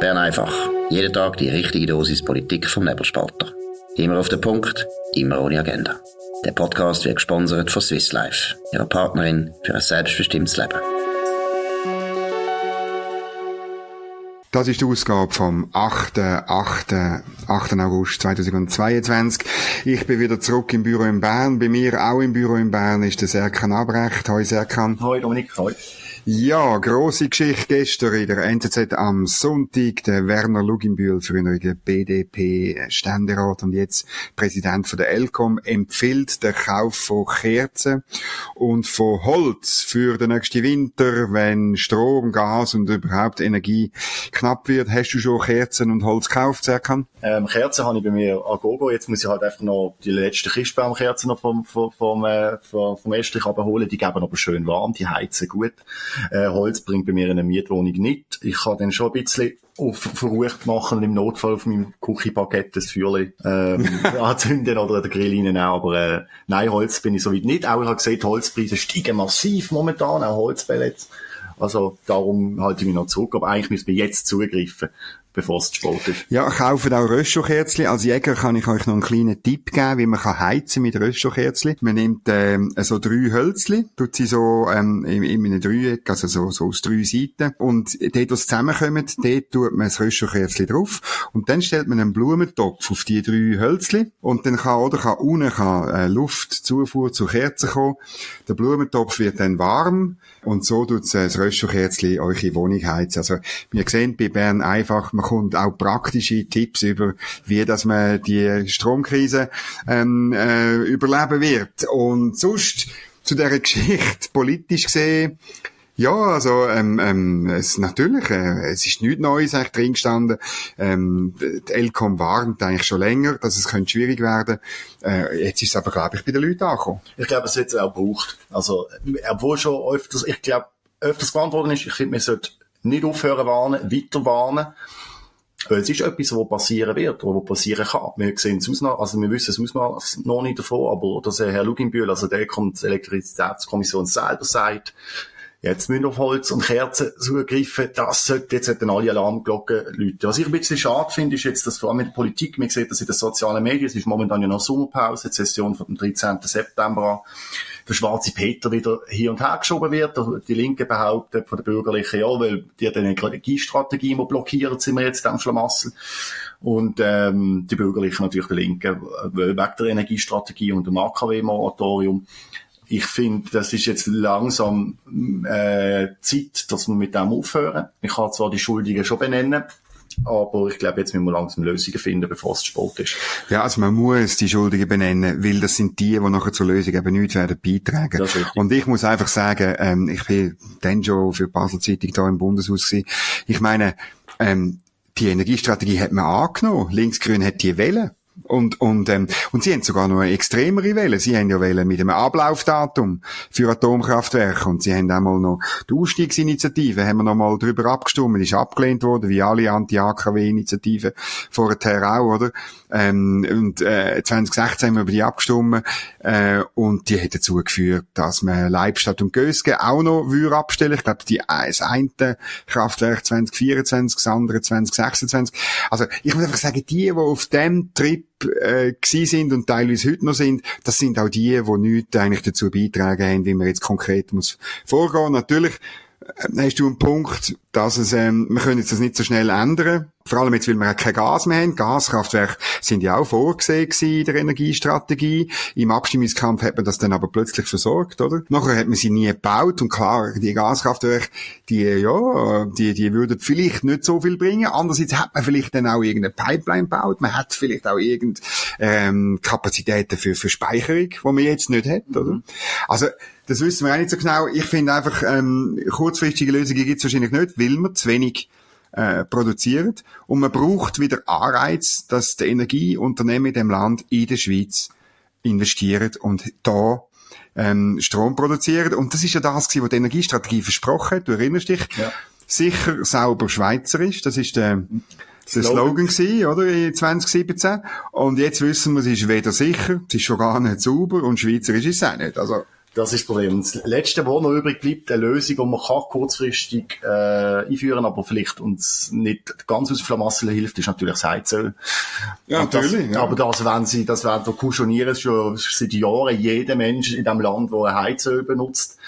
Bern einfach. Jeden Tag die richtige Dosis Politik vom Nebelspalter. Immer auf den Punkt, immer ohne Agenda. Der Podcast wird gesponsert von Swiss Life, ihrer Partnerin für ein selbstbestimmtes Leben. Das ist die Ausgabe vom 8. 8. 8. August 2022. Ich bin wieder zurück im Büro in Bern. Bei mir auch im Büro in Bern ist der Serkan Abrecht. Hoi Serkan. Hoi Dominik, hoi. Ja, grosse Geschichte gestern in der NZZ am Sonntag. Der Werner Luginbühl, früheriger BDP-Ständerat und jetzt Präsident von der ELCOM, empfiehlt den Kauf von Kerzen und von Holz für den nächsten Winter, wenn Strom, Gas und überhaupt Energie knapp wird. Hast du schon Kerzen und Holz gekauft, Serkan? Ähm, Kerzen habe ich bei mir an Gogo. Jetzt muss ich halt einfach noch die letzten Christbaumkerzen noch vom, vom, vom, äh, vom, vom Estrich abholen. Die geben aber schön warm, die heizen gut. Äh, Holz bringt bei mir eine Mietwohnung nicht. Ich kann dann schon ein bisschen auf verrucht machen und im Notfall auf meinem Küchenbaguette das Feuerchen ähm, anzünden oder den Grill rein. Aber äh, nein, Holz bin ich soweit nicht. Auch ich habe gesehen, die Holzpreise steigen massiv momentan, auch Holzpellets. Also darum halte ich mich noch zurück. Aber eigentlich müssen wir jetzt zugreifen bevor es zu spät ist. Ja, kauft auch Röststochkerzchen. Als Jäger kann ich euch noch einen kleinen Tipp geben, wie man kann heizen mit Röststochkerzchen. Man nimmt ähm, so drei Hölzchen, tut sie so ähm, in, in einem Dreieck, also so, so aus drei Seiten. Und dort, wo sie zusammenkommen, dort tut man das Röststochkerzchen drauf. Und dann stellt man einen Blumentopf auf die drei Hölzchen. Und dann kann, oder kann unten kann, äh, Luftzufuhr zur Kerze kommen. Der Blumentopf wird dann warm. Und so tut das Röststochkerzchen euch in Wohnung heizen. Also, wir sehen bei Bern einfach, man kommt auch praktische Tipps über, wie dass man die Stromkrise ähm, äh, überleben wird. Und sonst zu dieser Geschichte politisch gesehen, ja, also ähm, ähm, es natürlich, äh, es ist nichts Neues eigentlich drin gestanden. Ähm, die Elcom warnt eigentlich schon länger, dass es könnte schwierig werden. Äh, jetzt ist es aber glaube ich bei den Leuten angekommen. Ich glaube, es es auch gebraucht. Also obwohl schon öfters, ich glaube öfters gewarnt worden ist, ich finde, man sollte nicht aufhören warnen, weiter warnen. Weil es ist etwas, was passieren wird, oder was passieren kann. Wir sehen es Ausmaß, also wir wissen es Ausmaß noch nicht davon, aber dass Herr Luginbühl, also der kommt, die Elektrizitätskommission selber sagt, jetzt müssen auf Holz und Kerzen zugreifen, das sollte, jetzt sollten alle Alarmglocken läuten. Was ich ein bisschen schade finde, ist jetzt, dass vor allem in der Politik, man sieht das in den sozialen Medien, es ist momentan ja noch Sommerpause, die Session vom 13. September an, der schwarze Peter wieder hier und her geschoben wird. Die Linke behauptet von der Bürgerlichen, ja, weil die eine Energiestrategie immer blockiert, sind wir jetzt am Schlamassel. Und ähm, die Bürgerlichen natürlich die Linken, wegen der Energiestrategie und dem AKW-Moratorium. Ich finde, das ist jetzt langsam äh, Zeit, dass wir mit dem aufhören. Ich kann zwar die Schuldigen schon benennen, aber ich glaube, jetzt müssen wir langsam Lösungen finden, bevor es zu spät ist. Ja, also man muss die Schuldigen benennen, weil das sind die, die nachher zur Lösung eben nichts werden beitragen. Und ich muss einfach sagen, ähm, ich bin dann schon für die Basel Zeitung da im Bundeshaus gewesen. Ich meine, ähm, die Energiestrategie hat man angenommen. Linksgrün hat die wählen. Und, und, ähm, und sie haben sogar noch eine extremere Welle. Sie haben ja Welle mit einem Ablaufdatum für Atomkraftwerke. Und sie haben auch mal noch die Ausstiegsinitiative, haben wir noch mal drüber abgestimmt, ist abgelehnt worden, wie alle Anti-AKW-Initiativen vorher auch, oder? Ähm, und, äh, 2016 haben wir über die abgestimmt, äh, und die hat dazu geführt, dass man Leibstadt und Gösge auch noch würde abstellen. Ich glaube, die, das eine Kraftwerk 2024, das andere 2026. Also, ich muss einfach sagen, die, die auf dem Trip äh, sind und teilweise heute noch sind, das sind auch die, die nichts eigentlich dazu beitragen haben, wie man jetzt konkret muss vorgehen. Natürlich äh, hast du einen Punkt, dass es, ähm, wir können jetzt das nicht so schnell ändern. Vor allem jetzt, weil wir kein Gas mehr haben. Gaskraftwerke sind ja auch vorgesehen in der Energiestrategie. Im Abstimmungskampf hat man das dann aber plötzlich versorgt, oder? Nachher hat man sie nie gebaut und klar, die Gaskraftwerke, die, ja, die, die würden vielleicht nicht so viel bringen. Andererseits hat man vielleicht dann auch irgendeine Pipeline gebaut. Man hat vielleicht auch irgendeine ähm, Kapazitäten für, für Speicherung, die man jetzt nicht hat, oder? Mhm. Also, das wissen wir auch nicht so genau. Ich finde einfach, ähm, kurzfristige Lösungen gibt es wahrscheinlich nicht, weil man zu wenig äh, produziert. Und man braucht wieder Anreiz, dass die Energieunternehmen in dem Land in der Schweiz investieren und da ähm, Strom produzieren. Und das ist ja das, was die Energiestrategie versprochen hat. Du erinnerst dich? Ja. Sicher, sauber, schweizerisch. Das ist der, der Slogan gewesen, oder? In 2017. Und jetzt wissen wir, es ist weder sicher, es ist schon gar nicht sauber und schweizerisch ist es auch nicht. Also, Das ist das Problem. Das Letzte, was noch übrig bleibt, eine Lösung, die man kann kurzfristig äh, einführen aber vielleicht uns nicht ganz aus Flamassel hilft, ist natürlich das Heizöl. Ja, natürlich. Das, ja. Aber das, wenn sie, das werden wir kuschonieren, schon seit Jahren jeder Mensch in dem Land, der Heizöl benutzt.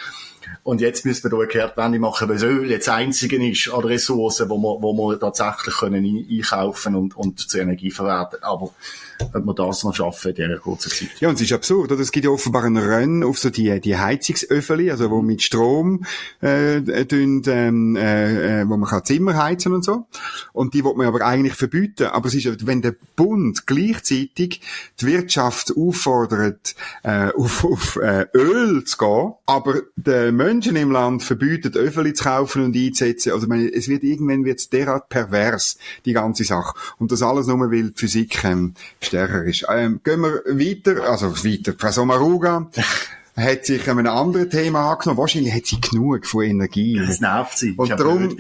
Und jetzt müssen wir da eine Kehrtwende machen, weil das Öl jetzt einzige ist an Ressourcen, wo wir, wo wir tatsächlich können einkaufen und, und zur Energie verwerten. Aber ob wir das noch schaffen in dieser kurzen Zeit. Ja, und es ist absurd, oder? Es gibt ja offenbar einen Rennen auf so die, die Heizungsöffeli, also wo mit Strom, äh, tun, ähm, äh, wo man kann Zimmer heizen und so. Und die will man aber eigentlich verbieten. Aber es ist, wenn der Bund gleichzeitig die Wirtschaft auffordert, äh, auf, auf äh, Öl zu gehen, aber den Menschen im Land verbietet, Öffeli zu kaufen und einzusetzen, also meine, es wird irgendwann wird's derart pervers, die ganze Sache. Und das alles nur, weil die Physik ähm, stärker ist. Ähm, gehen wir weiter, also weiter. Frau Sommaruga hat sich einem anderen Thema angenommen. Wahrscheinlich hat sie genug von Energie. Das nervt sie. Und Ich darum- bei dem?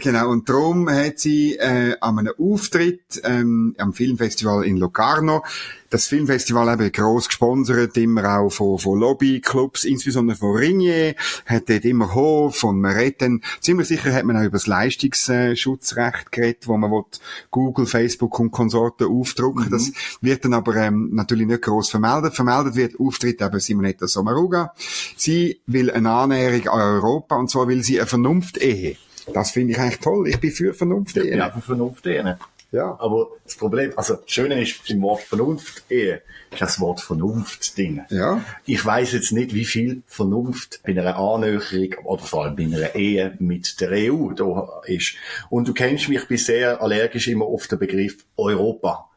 Genau, und darum hat sie äh, an einem Auftritt ähm, am Filmfestival in Locarno, das Filmfestival eben gross gesponsert, immer auch von, von Lobbyclubs, insbesondere von Ringier, hat dort immer Hof von Meretten. Ziemlich sicher hat man auch über das Leistungsschutzrecht geredet, wo man will Google, Facebook und Konsorten aufdrucken. Das wird dann aber ähm, natürlich nicht gross vermeldet. Vermeldet wird Auftritt eben Simonetta Sommaruga. Sie will eine Annäherung an Europa, und zwar will sie eine Vernunft-Ehe. Das finde ich eigentlich toll. Ich bin für Vernunft. Ich bin einfach Vernunft eher. Ja. Aber das Problem, also das Schöne ist im Wort Vernunft eher, ist das Wort Vernunft drin. Ja. Ich weiß jetzt nicht, wie viel Vernunft bei einer Annäherung oder vor allem bei einer Ehe mit der EU da ist. Und du kennst mich, ich bin sehr allergisch immer auf den Begriff Europa.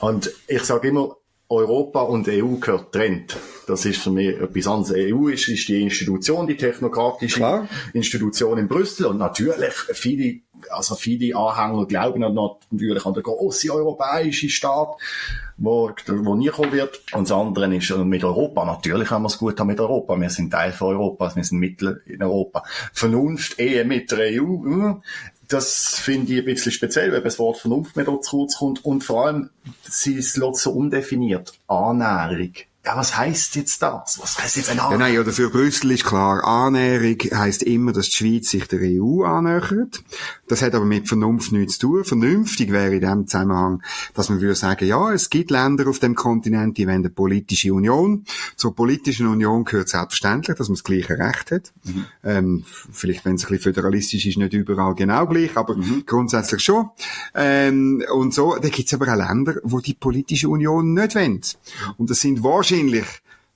Und ich sage immer, Europa und EU gehört trennt. Das ist für mich etwas anderes. EU ist, ist die Institution, die technokratische Klar. Institution in Brüssel. Und natürlich, viele, also viele Anhänger glauben natürlich an den grossen europäischen Staat, wo, wo nie kommen wird. Und das andere ist äh, mit Europa. Natürlich haben wir es gut haben mit Europa. Wir sind Teil von Europa. Wir sind Mittel in Europa. Vernunft, Ehe mit der EU. Das finde ich ein bisschen speziell, weil das Wort Vernunft mir dort zu kurz kommt. Und vor allem, sie ist so undefiniert. Annäherung. Ja, was heißt jetzt das? Was heißt jetzt eine Ja, Annäherung? nein, oder für Brüssel ist klar, Annäherung heisst immer, dass die Schweiz sich der EU annähert. Das hat aber mit Vernunft nichts zu tun. Vernünftig wäre in dem Zusammenhang, dass man würde sagen, ja, es gibt Länder auf dem Kontinent, die wollen eine politische Union. Zur politischen Union gehört selbstverständlich, dass man das gleiche Recht hat. Ähm, vielleicht, wenn es ein bisschen föderalistisch ist, nicht überall genau gleich, aber grundsätzlich schon. Ähm, und so, da gibt es aber auch Länder, wo die politische Union nicht wollen. Und das sind wahrscheinlich alleen.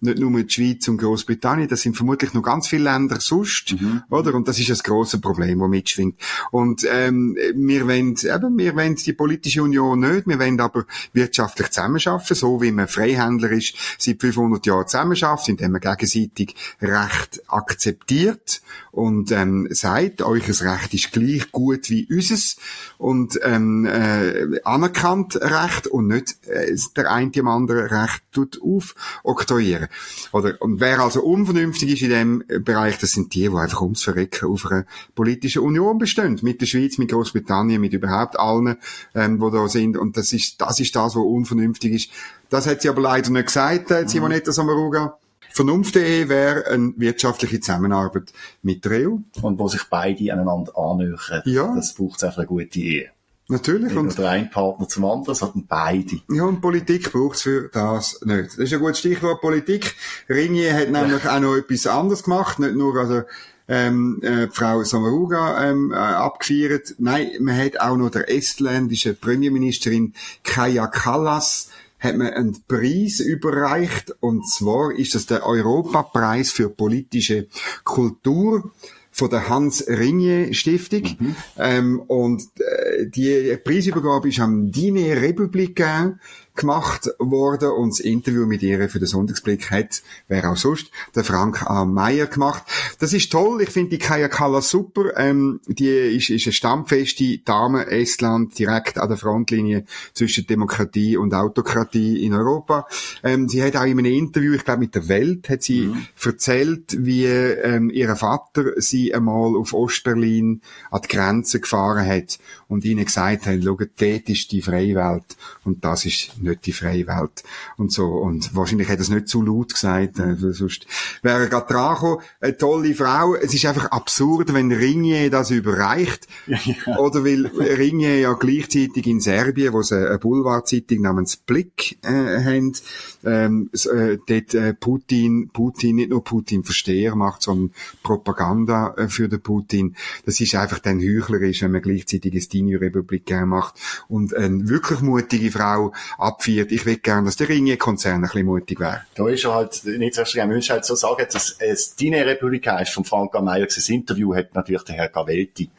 Nicht nur die Schweiz und Großbritannien, das sind vermutlich noch ganz viele Länder sonst, oder? Und das ist das große Problem, das mitschwingt. Und ähm, wir wollen, eben, wir wollen die politische Union nicht, wir wollen aber wirtschaftlich zusammenarbeiten, so wie man Freihändler ist, seit 500 Jahren zusammenarbeitet, indem man gegenseitig Recht akzeptiert und ähm, sagt, eures Recht ist gleich gut wie unseres und ähm, äh, anerkannt Recht und nicht äh, der eine dem anderen Recht tut aufoktroyieren. Oder, und wer also unvernünftig ist in dem Bereich, das sind die, die einfach ums Verrecken auf einer politischen Union bestehen. Mit der Schweiz, mit Großbritannien, mit überhaupt allen, ähm, die da sind. Und das ist, das ist das, was unvernünftig ist. Das hat sie aber leider nicht gesagt, äh, Simonetta Sommaruga. Vernunft.de wäre eine wirtschaftliche Zusammenarbeit mit der EU. Und wo sich beide aneinander annähern. Ja. Das braucht einfach eine gute Ehe. Natürlich. Nicht Und der ein Partner zum anderen, sondern beide. Ja, und Politik braucht's für das nicht. Das ist ein gutes Stichwort Politik. Ringier hat nämlich auch noch etwas anderes gemacht, nicht nur also ähm, äh, Frau Samaruga ähm, äh, abgefeiert. Nein, man hat auch noch der estländischen Premierministerin Kaja Kallas hat man einen Preis überreicht und zwar ist das der Europapreis für politische Kultur von der Hans Ringier Stiftung. Ähm, und äh, die Preisübergabe ist am Dîner Républicain gemacht worden und das Interview mit ihr für den Sonntagsblick hat, wer auch sonst, der Frank A. Meyer gemacht. Das ist toll, ich finde die Kaya Kallas super, ähm, die ist, ist eine stammfeste Dame Estland, direkt an der Frontlinie zwischen Demokratie und Autokratie in Europa. Ähm, sie hat auch in einem Interview, ich glaube mit der Welt, hat sie erzählt, wie ähm, ihr Vater sie einmal auf Ostberlin an die Grenze gefahren hat und ihnen gesagt hat, schau, dort ist die freie Welt und das ist nicht die freie Welt und so. Und wahrscheinlich hat er es nicht zu laut gesagt, äh, sonst wäre er gerade dran gekommen. Eine tolle Frau. Es ist einfach absurd, wenn Ringier das überreicht. Ja, ja. Oder weil Ringier ja gleichzeitig in Serbien, wo sie eine Boulevardzeitung namens Blick äh, haben, ähm, äh, dort äh, Putin, Putin, nicht nur Putin-Versteher macht, sondern Propaganda äh, für den Putin. Das ist einfach dann heuchlerisch, wenn man gleichzeitig eine Stini-Republik macht und eine wirklich mutige Frau abführt. Ich will gerne, dass der Ringier-Konzern ein bisschen mutig wäre. Da ist er halt nicht so streng. Man muss halt so sagen, dass es Stini-Republik ist von Frank Meyer. Das Interview hat natürlich der Herr Gavelti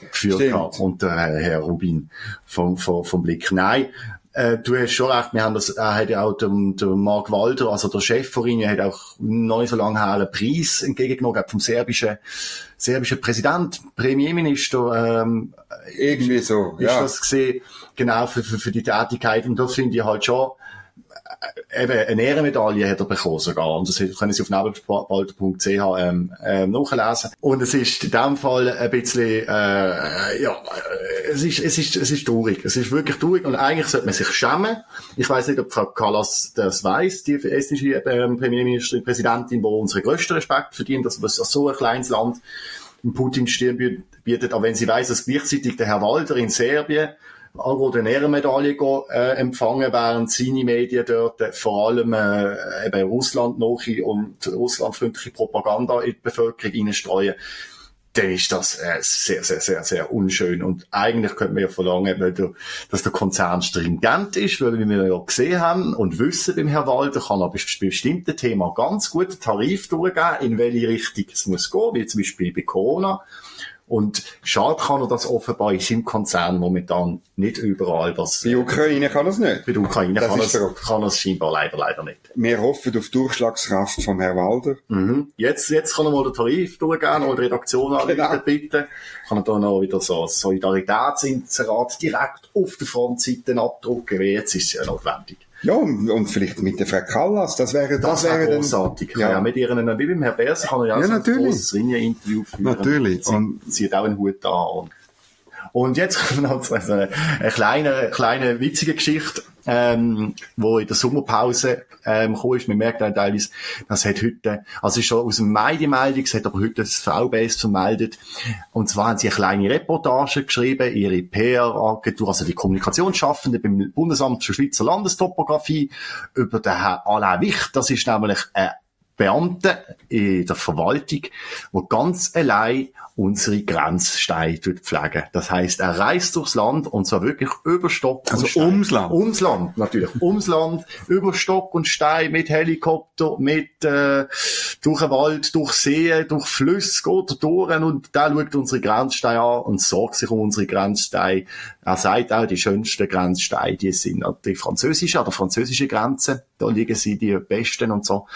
geführt hat und der Herr Rubin vom, vom, vom Blick. Nein, äh, du hast schon recht, wir haben das, er hat ja auch dem, dem Mark Walter, also der Chef von ihnen, hat auch nicht so lange her einen Preis entgegengenommen, vom serbischen, serbischen Präsident, Premierminister, ähm, irgendwie so, ist ja. das gesehen, genau, für, für, für die Tätigkeit, und das finde ich halt schon, eben eine Ehrenmedaille hat er bekommen sogar. Und das können Sie auf nebelspalter.ch ähm, ähm, nachlesen. Und es ist in dem Fall ein bisschen, äh, ja, es ist, es ist, es ist traurig. Es ist wirklich traurig. Und eigentlich sollte man sich schämen. Ich weiß nicht, ob Frau Callas das weiß, die estnische ähm, Premierministerin, Präsidentin, wo unsere größten Respekt verdient, dass was so ein kleines Land Putin Stirn bietet. Aber wenn sie weiß, dass gleichzeitig der Herr Walter in Serbien Algo eine Ehrenmedaille äh, empfangen, während seine Medien dort äh, vor allem äh, eben Russland und russlandfreundliche Propaganda in die Bevölkerung hineinstreuen dann ist das äh, sehr, sehr, sehr, sehr unschön. Und eigentlich könnte man ja verlangen, der, dass der Konzern stringent ist, weil wie wir ja gesehen haben und wissen beim Herrn Walter, kann er bei bestimmten Themen ganz gut Tarif durchgeben, in welche Richtung es muss gehen, wie zum Beispiel bei Corona. Und schade kann er das offenbar in seinem Konzern momentan nicht überall. Was, bei Ukraine kann er es nicht. Bei der Ukraine das kann, er, kann er es scheinbar leider, leider nicht. Wir hoffen auf Durchschlagskraft vom Herrn Walder. Mhm. Jetzt, jetzt kann er mal den Tarif durchgehen und die Redaktion genau. bitten. Kann er da noch wieder so ein Solidaritätsinserat direkt auf der Frontseite abdrucken, wie jetzt ist es ja notwendig. Ja, und, vielleicht mit der Frau Callas, das wäre, das, das wäre großartig. Ja. ja, mit ihren, wie beim Herrn Bers kann er ja, ja natürlich. ein großes Ringe-Interview führen. Natürlich. Sie, und zieht auch einen Hut an. Und, und jetzt kommt noch so eine kleine, kleine witzige Geschichte ähm, wo in der Sommerpause ähm, gekommen ist. Man merkt auch teilweise, das hat heute, also ist schon aus dem Mai die Meldung, es hat aber heute das VBS vermeldet. Und zwar haben sie eine kleine Reportage geschrieben, ihre PR-Agentur, also die Kommunikationsschaffende beim Bundesamt für Schweizer Landestopographie, über den Herrn Alain Wicht. Das ist nämlich ein Beamte in der Verwaltung, der ganz allein unsere Grenzsteine pflegen. Das heißt, er reist durchs Land und zwar wirklich über Stock also und Stein. Also ums Land? Ums Land, natürlich. ums Land, über Stock und Stein, mit Helikopter, mit äh, durch den Wald, durch Seen, durch Flüsse, geht er durch und da schaut unsere Grenzsteine an und sorgt sich um unsere Grenzsteine. Er sagt auch, die schönsten Grenzsteine, die sind die französische, an der französischen Grenze. Da liegen sie die besten und so.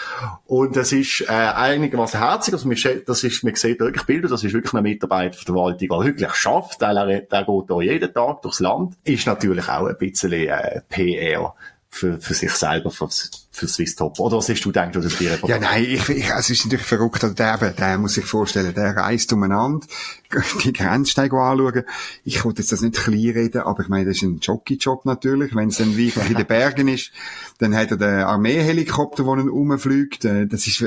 Und das ist äh, einigermaßen herzig. Also, das ist, man sieht wirklich Bilder, das ist wirklich ein Mitarbeiter der Verwaltung, der wirklich schafft, weil er, der geht da jeden Tag durchs Land, ist natürlich auch ein bisschen äh, PR für, für sich selber, für, für Swiss Top. Oder was hast du gedacht, oder dir Ja, nein, ich, ich, es ist natürlich verrückt, also der, der muss sich vorstellen, der reist umeinander, die Grenzsteige anschauen. Ich wollte jetzt das nicht klein reden, aber ich meine, das ist ein Jockey-Job natürlich. Wenn es dann wie in den Bergen ist, dann hat er den Armeehelikopter, der ihn rumfliegt. Äh, das ist,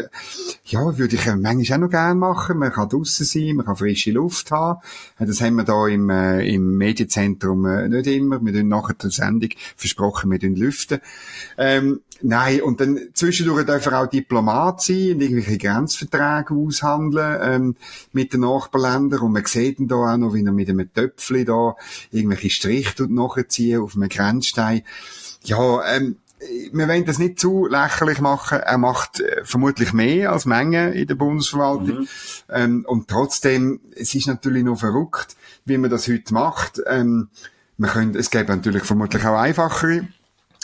ja, würde ich manchmal auch noch gerne machen. Man kann draussen sein, man kann frische Luft haben. Äh, das haben wir da im, äh, im Medienzentrum äh, nicht immer. Wir tun nachher der Sendung versprochen, wir lüften. Ähm, Nein, und dann zwischendurch dürfen auch Diplomat sein und irgendwelche Grenzverträge aushandeln ähm, mit den Nachbarländern. Und man sieht dann da auch noch, wie er mit einem Töpfchen da irgendwelche Striche nachziehen auf einem Grenzstein. Ja, ähm, wir wollen das nicht zu lächerlich machen. Er macht äh, vermutlich mehr als Menge in der Bundesverwaltung. Mhm. Ähm, und trotzdem, es ist natürlich noch verrückt, wie man das heute macht. Ähm, man könnte, es gäbe natürlich vermutlich auch einfachere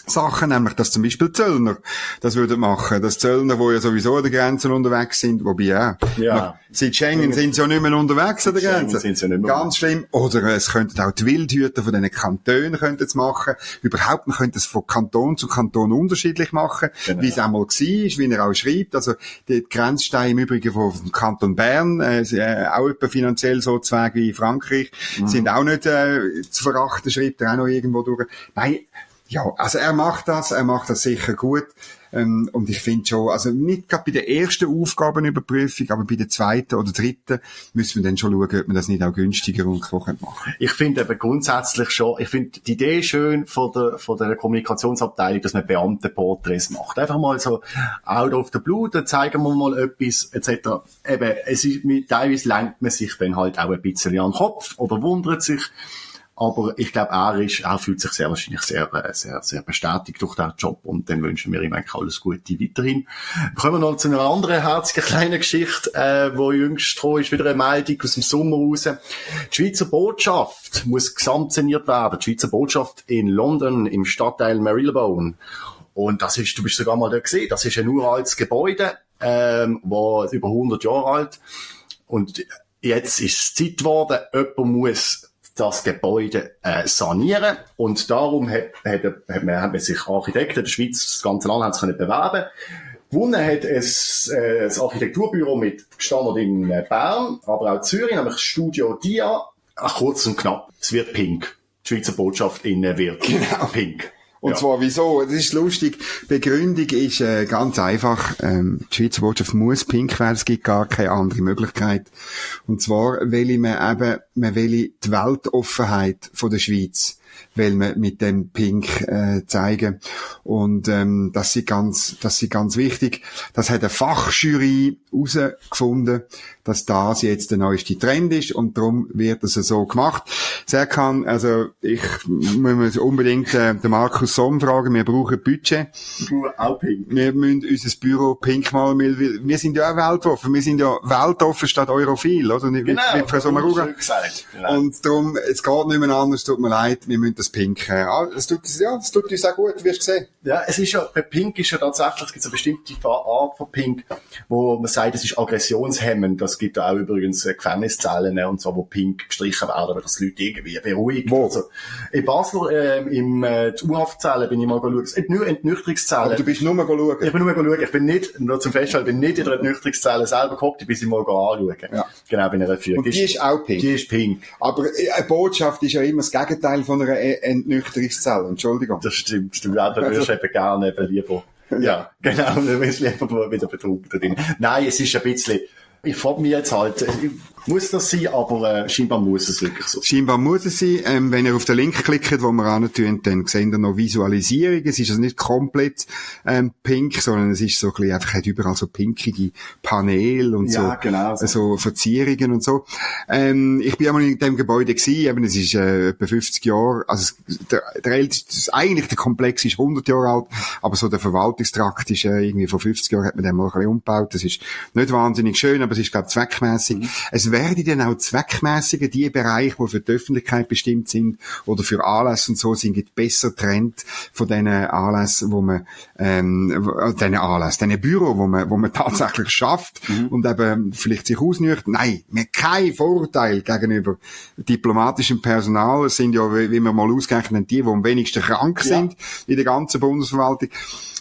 Sachen, nämlich dass zum Beispiel Zöllner das würden machen. Das Zöllner, wo ja sowieso an der Grenze unterwegs sind, wobei ja, ja. seit Schengen sind sie ja nicht mehr unterwegs an der Grenze. Sind sie nicht mehr Ganz schlimm. Oder es könnten auch die Wildhüter von diesen Kantonen könnten es machen. Überhaupt, man könnte es von Kanton zu Kanton unterschiedlich machen, genau. wie es einmal war, wie er auch schreibt. Also die Grenzsteine im Übrigen vom Kanton Bern, äh, äh, auch etwa finanziell so Zweige wie Frankreich, mhm. sind auch nicht äh, zu verachten, schreibt er auch noch irgendwo durch. Nein, Ja, also er macht das, er macht das sicher gut. Ähm, und ich finde schon, also nicht gerade bei der ersten Aufgabenüberprüfung, aber bei der zweiten oder dritten müssen wir dann schon schauen, ob man das nicht auch günstiger und so machen Ich finde eben grundsätzlich schon, ich finde die Idee schön von der, von der Kommunikationsabteilung, dass man Beamtenporträts macht. Einfach mal so out of the blue, dann zeigen wir mal etwas, etc. Eben, es ist, teilweise lenkt man sich dann halt auch ein bisschen an den Kopf oder wundert sich, aber ich glaube, er, ist, er fühlt sich sehr wahrscheinlich sehr, äh, sehr, sehr bestätigt durch diesen Job und dann wünschen wir ihm eigentlich alles Gute weiterhin. Kommen wir noch zu einer anderen herzigen kleinen Geschichte, äh, wo jüngst dran ist, wieder eine Meldung aus dem Sommer raus. Die Schweizer Botschaft muss gesamtsaniert werden. Die Schweizer Botschaft in London im Stadtteil Marylebone. Und das ist, du bist sogar mal da gesehen, das ist ein uraltes Gebäude, ähm, war über 100 Jahre alt. Und jetzt ist es Zeit geworden, jemand muss das Gebäude äh, sanieren. Und darum hat, hat, hat, man, hat man sich Architekten der Schweiz, das ganze Land sich können bewerben Gewonnen hat es äh, das Architekturbüro mit Standort in äh, Bern, aber auch Zürich, nämlich Studio Dia. Ach, kurz und knapp, es wird pink. Die Schweizer Botschaft innen wird genau. pink. Und ja. zwar wieso? Das ist lustig. Begründung ist äh, ganz einfach. Ähm, die Schweizer Botschaft muss pink werden. Es gibt gar keine andere Möglichkeit. Und zwar will man eben, man will die Weltoffenheit von der Schweiz will man mit dem Pink äh, zeigen. Und ähm, das ist ganz, das ist ganz wichtig. Das hat eine Fachjury herausgefunden, dass das jetzt der neueste Trend ist und darum wird es so gemacht. Serkan, also ich muss unbedingt äh, den Markus Somm fragen, wir brauchen Budget. Auch pink. Wir müssen unser Büro pink malen, weil wir sind ja auch weltoffen, wir sind ja weltoffen statt europhil, oder? Genau, wie, Frau Sommaruga. Genau. Und darum, es geht nicht mehr anders, tut mir leid, wir müssen das Pink. Äh, ah, es tut, ja, tut uns auch gut, wie hast du gesehen. Ja, es ist ja, bei Pink ist ja tatsächlich, es gibt eine bestimmte Art von Pink, wo man sagt, es ist aggressionshemmend. Es gibt auch übrigens äh, Gefängniszellen und so, wo Pink gestrichen werden, weil das Leute irgendwie beruhigt. Wo? Also, in Basel, äh, im, äh, U-Haftzellen bin ich mal geschaut. Nur Entnüchterungszellen. Aber du bist nur mal schauen. Ich bin nur mal schauen. Ich bin nicht, nur zum Festhalten, ich bin nicht in der Entnüchterungszelle selber geguckt, ich bin sie mal anschauen. Ja. Genau, bin ich Führung. Und die ist, ist auch pink. Die ist pink. Aber äh, eine Botschaft ist ja immer das Gegenteil von einer Entnüchterungszelle. Entschuldigung. Das stimmt. Du würdest eben gerne eben lieber, ja, genau, du willst lieber wieder betrunken drin. Nein, es ist ein bisschen, ich frage mich jetzt halt, muss das sein, aber äh, scheinbar muss es wirklich so. Scheinbar muss es sein. Ähm, wenn ihr auf den Link klickt, wo wir antun, dann seht ihr noch Visualisierung. Es ist also nicht komplett ähm, pink, sondern es ist so ein bisschen, einfach hat überall so pinkige Paneele und ja, so, genau so. so Verzierungen und so. Ähm, ich bin einmal in dem Gebäude gewesen, eben, es ist äh, etwa 50 Jahre, also der, der älteste, eigentlich der Komplex ist 100 Jahre alt, aber so der Verwaltungstrakt ist äh, irgendwie vor 50 Jahren hat man den mal ein bisschen umgebaut. Das ist nicht wahnsinnig schön, aber es ist, glaube ich, zweckmäßig. Mhm werden dann auch zweckmäßiger die Bereiche, die für die Öffentlichkeit bestimmt sind oder für Anlässe und so, sind besser trennt von diesen Anlässen, wo man, ähm, diesen Anlässen, diesen Büro, wo man, wo man tatsächlich schafft mhm. und eben vielleicht sich ausnücht. Nein, wir kein Vorurteil gegenüber diplomatischem Personal. Es sind ja, wie wir mal ausgerechnet haben, die, die am wenigsten krank sind ja. in der ganzen Bundesverwaltung.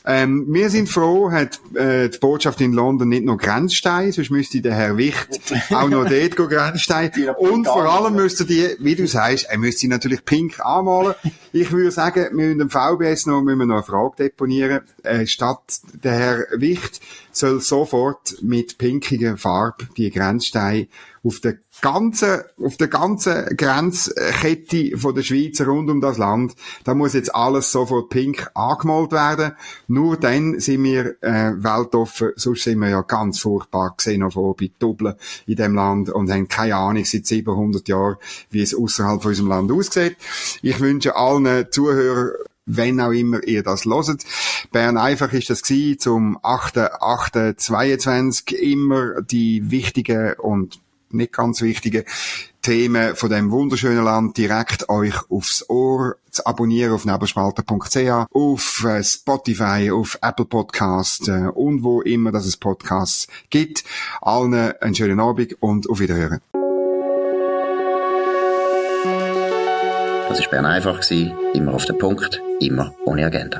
Ähm, wir sind froh, hat äh, die Botschaft in London nicht nur Grenzstein, sonst müsste der Herr Wicht auch noch dort Grenzstein. Und vor allem müsste die, wie du sagst, er müsste natürlich pink anmalen. Ich würde sagen, wir müssen dem VBS noch, müssen wir noch eine Frage deponieren. Äh, statt der Herr Wicht soll sofort mit pinkiger Farbe die Grenzsteine auf der ganzen, auf der ganzen Grenzkette von der Schweiz rund um das Land, da muss jetzt alles sofort pink angemalt werden. Nur dann sind wir äh, weltoffen, sonst sind wir ja ganz furchtbar xenophobe Doppeln in dem Land und haben keine Ahnung seit 700 Jahren, wie es außerhalb von unserem Land aussieht. Ich wünsche allen Zuhörern wenn auch immer ihr das loset. Bern einfach ist das gewesen, zum 8.8.22 immer die wichtigen und nicht ganz wichtige Themen von dem wunderschönen Land direkt euch aufs Ohr zu abonnieren auf nebelspalter.ch, auf äh, Spotify, auf Apple Podcasts äh, und wo immer dass es Podcasts gibt. Allen einen schönen Abend und auf Wiederhören. Das war Bern einfach, immer auf den Punkt, immer ohne Agenda.